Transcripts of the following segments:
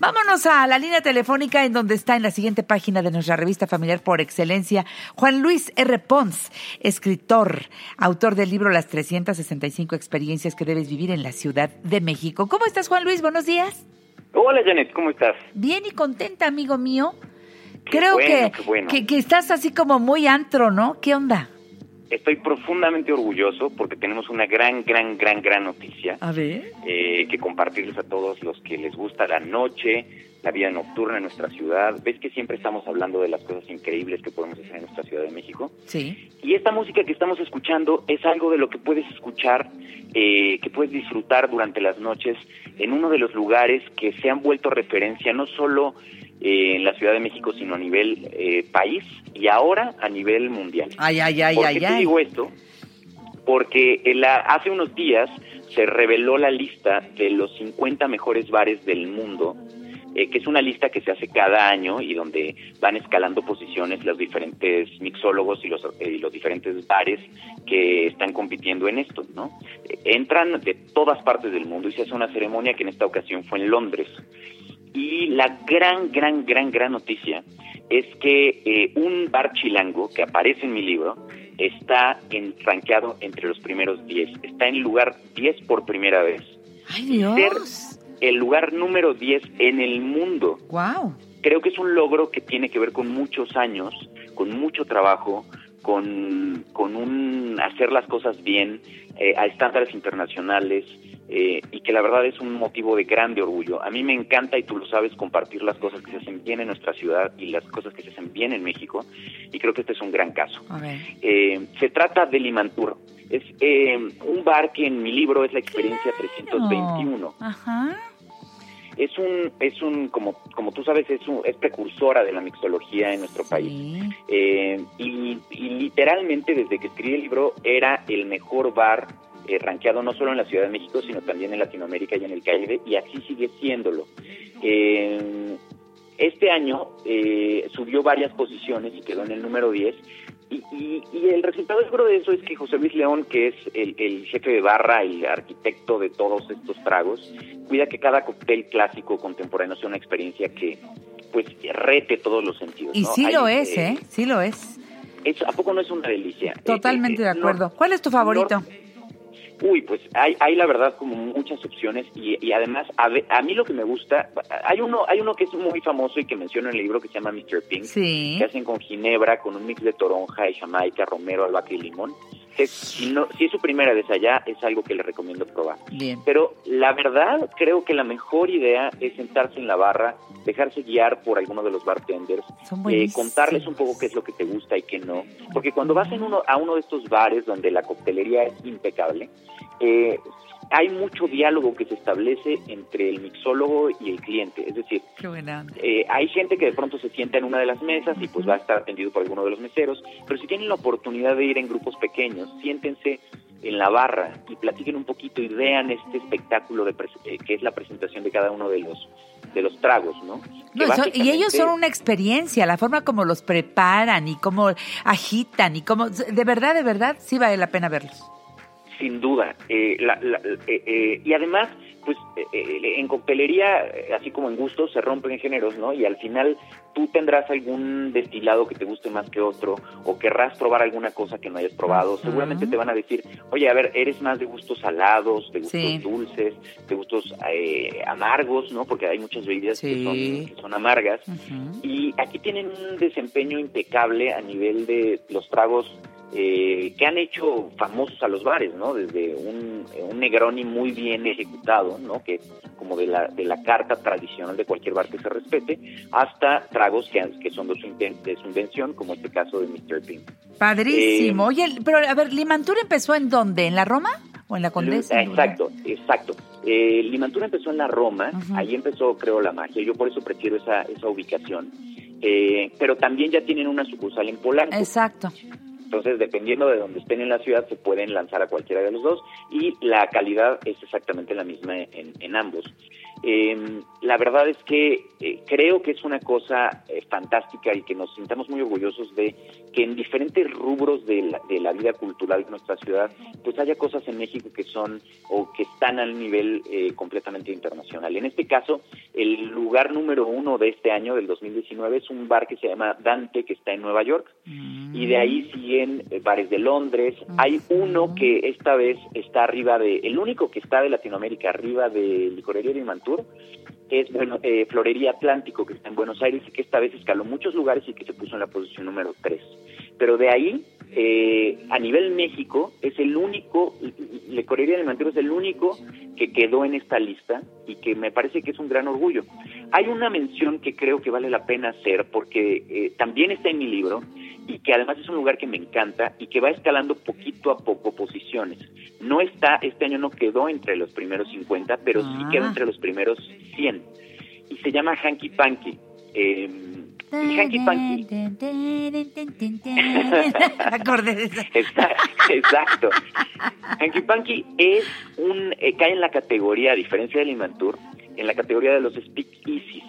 Vámonos a la línea telefónica en donde está en la siguiente página de nuestra revista familiar por excelencia, Juan Luis R. Pons, escritor, autor del libro Las 365 experiencias que debes vivir en la Ciudad de México. ¿Cómo estás, Juan Luis? Buenos días. Hola, Janet, ¿cómo estás? Bien y contenta, amigo mío. Creo que, que, que estás así como muy antro, ¿no? ¿Qué onda? Estoy profundamente orgulloso porque tenemos una gran, gran, gran, gran noticia. A ver. Eh, que compartirles a todos los que les gusta la noche, la vida nocturna en nuestra ciudad. ¿Ves que siempre estamos hablando de las cosas increíbles que podemos hacer en nuestra Ciudad de México? Sí. Y esta música que estamos escuchando es algo de lo que puedes escuchar, eh, que puedes disfrutar durante las noches en uno de los lugares que se han vuelto referencia no solo eh, en la Ciudad de México, sino a nivel eh, país y ahora a nivel mundial. Ay, ay, ay, ¿Por ay, qué te ay. digo esto? Porque en la- hace unos días se reveló la lista de los 50 mejores bares del mundo, eh, que es una lista que se hace cada año y donde van escalando posiciones los diferentes mixólogos y los, eh, y los diferentes bares que están compitiendo en esto, ¿no? Entran de todas partes del mundo y se hace una ceremonia que en esta ocasión fue en Londres. Y la gran, gran, gran, gran noticia es que eh, un bar chilango que aparece en mi libro está en, rankeado entre los primeros 10. Está en lugar 10 por primera vez. Ay, Ser Dios. el lugar número 10 en el mundo. Wow. Creo que es un logro que tiene que ver con muchos años, con mucho trabajo, con, con un hacer las cosas bien, eh, a estándares internacionales, eh, y que la verdad es un motivo de grande orgullo. A mí me encanta, y tú lo sabes, compartir las cosas que se hacen bien en nuestra ciudad y las cosas que se hacen bien en México, y creo que este es un gran caso. Eh, se trata de Limantur. Es eh, un bar que en mi libro es la experiencia 321 Ajá. es un es un como como tú sabes es un, es precursora de la mixología en nuestro país. Eh, y, y literalmente desde que escribí el libro era el mejor bar eh, rankeado no solo en la Ciudad de México sino también en Latinoamérica y en el Caribe y así sigue siéndolo Eh, este año eh, subió varias posiciones y quedó en el número 10 y, y, y el resultado creo de eso es que José Luis León, que es el, el jefe de barra y arquitecto de todos estos tragos, cuida que cada cóctel clásico contemporáneo sea una experiencia que pues rete todos los sentidos. Y ¿no? sí Hay, lo es, eh, ¿eh? Sí lo es. ¿A poco no es una delicia? Totalmente Eh, de eh, acuerdo. ¿Cuál es tu favorito? Uy, pues hay, hay la verdad como muchas opciones y, y además a, ve- a mí lo que me gusta, hay uno hay uno que es muy famoso y que menciono en el libro que se llama Mr. Pink, Sí. que hacen con ginebra, con un mix de toronja y jamaica, romero, albahaca y limón. Que si, no, si es su primera vez allá, es algo que le recomiendo probar. Bien. Pero la verdad, creo que la mejor idea es sentarse en la barra, dejarse guiar por alguno de los bartenders, eh, contarles un poco qué es lo que te gusta y qué no. Porque cuando vas en uno, a uno de estos bares donde la coctelería es impecable, eh, hay mucho diálogo que se establece entre el mixólogo y el cliente. Es decir, eh, hay gente que de pronto se sienta en una de las mesas y pues va a estar atendido por alguno de los meseros, pero si tienen la oportunidad de ir en grupos pequeños, siéntense en la barra y platiquen un poquito y vean este espectáculo de eh, que es la presentación de cada uno de los de los tragos, ¿no? Y ellos son una experiencia, la forma como los preparan y cómo agitan y cómo... De verdad, de verdad, sí vale la pena verlos. Sin duda. Eh, la- la- eh, eh, y además, pues eh, en coctelería, así como en gustos, se rompen géneros, ¿no? Y al final tú tendrás algún destilado que te guste más que otro o querrás probar alguna cosa que no hayas probado. Seguramente te van a decir, oye, a ver, eres más de gustos salados, de gustos Sí. dulces, de gustos amargos, ¿no? Porque hay muchas bebidas que, son, que son amargas. Y aquí tienen un desempeño impecable a nivel de los tragos eh, que han hecho famosos a los bares, ¿no? Desde un, un Negroni muy bien ejecutado, ¿no? Que como de la, de la carta tradicional de cualquier bar que se respete, hasta tragos que, que son de su, inven- de su invención, como este caso de Mr. Pink. Padrísimo. Eh, Oye, pero a ver, ¿Limantur empezó en dónde? ¿En la Roma o en la Condesa? Exacto, exacto. Eh, Limantura empezó en la Roma, Ujú. ahí empezó, creo, la magia. Yo por eso prefiero esa, esa ubicación. Eh, pero también ya tienen una sucursal en Polanco. Exacto. Entonces, dependiendo de donde estén en la ciudad, se pueden lanzar a cualquiera de los dos y la calidad es exactamente la misma en, en ambos. Eh, la verdad es que eh, creo que es una cosa eh, fantástica y que nos sintamos muy orgullosos de que en diferentes rubros de la, de la vida cultural de nuestra ciudad, pues haya cosas en México que son o que están al nivel eh, completamente internacional. En este caso, el lugar número uno de este año, del 2019, es un bar que se llama Dante, que está en Nueva York, y de ahí siguen eh, bares de Londres. Hay uno que esta vez está arriba de, el único que está de Latinoamérica arriba de Licorería es bueno, eh, Florería Atlántico, que está en Buenos Aires y que esta vez escaló muchos lugares y que se puso en la posición número 3. Pero de ahí, eh, a nivel México, es el único, Licorería de Mantur es el único que quedó en esta lista y que me parece que es un gran orgullo. Hay una mención que creo que vale la pena hacer porque eh, también está en mi libro y que además es un lugar que me encanta y que va escalando poquito a poco posiciones. No está, este año no quedó entre los primeros 50, pero sí quedó Ah. entre los primeros 100. Y se llama Hanky Panky. Eh, y Hanky Panky exacto. Hanky Panky es un, eh, cae en la categoría, a diferencia del Imantur, en la categoría de los speakeasies,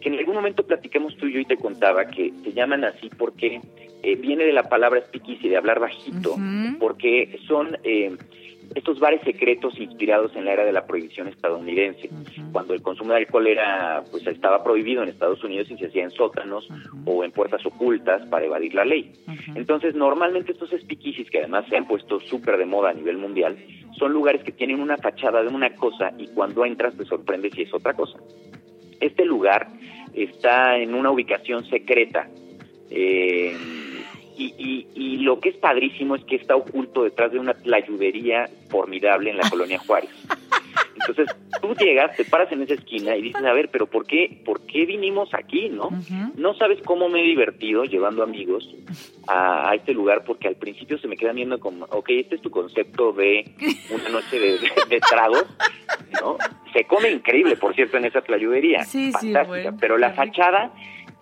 que en algún momento platicamos tú y yo y te contaba que se llaman así porque eh, viene de la palabra speakeasy, de hablar bajito, porque son eh, estos bares secretos inspirados en la era de la prohibición estadounidense, cuando el consumo de alcohol era, pues estaba prohibido en Estados Unidos y se hacía en sótanos o en puertas ocultas para evadir la ley. Entonces, normalmente estos speakeasies, que además se han puesto súper de moda a nivel mundial, son lugares que tienen una fachada de una cosa y cuando entras te sorprendes si es otra cosa. Este lugar está en una ubicación secreta eh, y, y- y lo que es padrísimo es que está oculto detrás de una tlayudería formidable en la colonia Juárez. Entonces, tú llegas, te paras en esa esquina y dices, a ver, pero ¿por qué, por qué vinimos aquí, no? No sabes cómo me he divertido llevando amigos a, a este lugar porque al principio se me quedan viendo como, ok, este es tu concepto de una noche de, de- de tragos, ¿no? Se come increíble, por cierto, en esa tlayudería. Sí, sí, fantástica, bueno, pero la fachada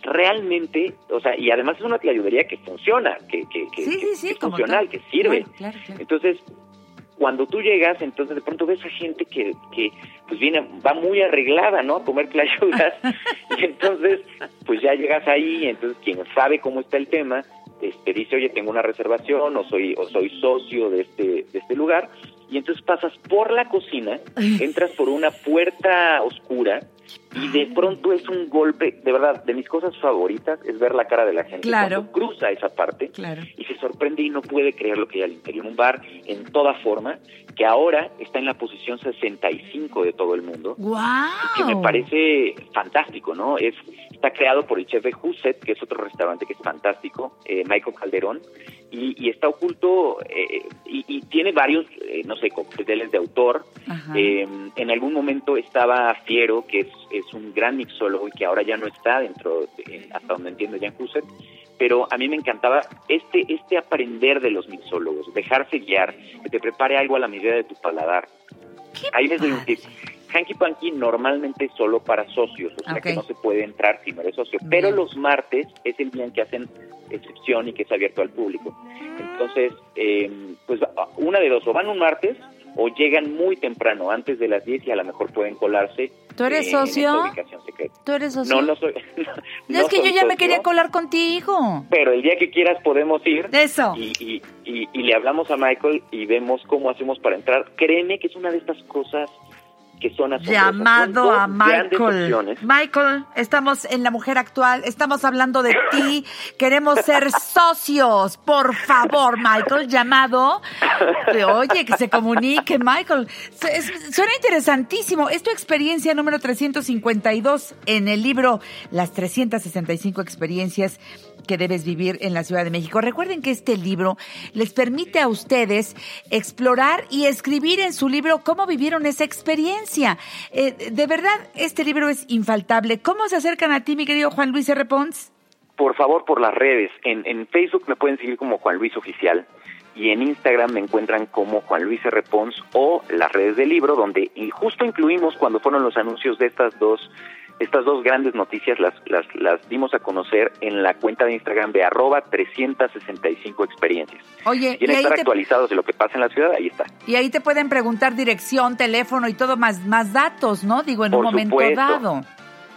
realmente, o sea, y además es una tlayudería que funciona, que, que, que- Sí, que- sí, sí, que es funcional, que sirve. Claro, claro, claro. Entonces, cuando tú llegas, entonces de pronto ves a gente que, que pues viene, va muy arreglada, ¿no? A comer clayudas. y entonces, pues ya llegas ahí, y entonces quien sabe cómo está el tema, este, dice, oye, tengo una reservación, o soy, o soy socio de este, de este lugar, y entonces pasas por la cocina, entras por una puerta oscura, y de pronto es un golpe, de verdad, de mis cosas favoritas es ver la cara de la gente Claro. cuando cruza esa parte Claro. y se sorprende y no puede creer lo que hay al interior. Un bar en toda forma que ahora está en la posición 65 de todo el mundo, ¡Wow! que me parece fantástico, ¿no? Es está creado por el chef de Huset, que es otro restaurante que es fantástico, eh, Michael Calderón, y, y está oculto eh, y, y tiene varios, eh, no sé, cócteles de autor. Eh, en algún momento estaba Fiero, que es, es un gran mixólogo y que ahora ya no está dentro, de- hasta donde entiendo, ya en Huset, pero a mí me encantaba este, este aprender de los mixólogos, dejarse guiar, que te prepare algo a la medida de tu paladar. Ahí les doy un tip. Hanky Panky normalmente es solo para socios, o sea que no se puede entrar si no eres socio. Pero los martes es el día en que hacen excepción y que es abierto al público. Entonces, eh, pues una de dos, o van un martes o llegan muy temprano, antes de las 10 y a lo mejor pueden colarse. ¿Tú eres eh, socio? ¿Tú eres socio? No, no soy. No, es que yo ya me quería colar contigo. Pero el día que quieras podemos ir Eso. y, y, y, y le hablamos a Michael y vemos cómo hacemos para entrar. Créeme que es una de estas cosas que son Llamado a Michael. Michael, estamos en la mujer actual, estamos hablando de ti, queremos ser socios, por favor, Michael, llamado. Oye, que se comunique, Michael. Suena interesantísimo. Es tu experiencia número 352 en el libro Las 365 experiencias que debes vivir en la Ciudad de México. Recuerden que este libro les permite a ustedes explorar y escribir en su libro cómo vivieron esa experiencia. Eh, de verdad, este libro es infaltable. ¿Cómo se acercan a ti, mi querido Juan Luis R. Pons? Por favor, por las redes. En, Facebook me pueden seguir como Juan Luis Oficial y en Instagram me encuentran como Juan Luis R. Pons o las redes del libro, donde y justo incluimos cuando fueron los anuncios de estas dos estas dos grandes noticias las, las, las dimos a conocer en la cuenta de Instagram de arroba 365 experiencias. Oye, y Quieren estar te, actualizados de lo que pasa en la ciudad, ahí está. y ahí te pueden preguntar dirección, teléfono y todo más, más datos, ¿no? Digo, en un momento supuesto. dado.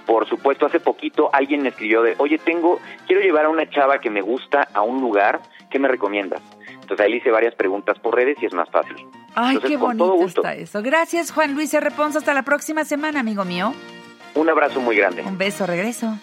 Por supuesto, hace poquito alguien me escribió de, oye, tengo, quiero llevar a una chava que me gusta a un lugar, ¿qué me recomiendas? Entonces ahí le hice varias preguntas por redes y es más fácil. Ay, qué bonito está eso. Gracias, Juan Luis R. Hasta la próxima semana, amigo mío. Un abrazo muy grande. Un beso, regreso.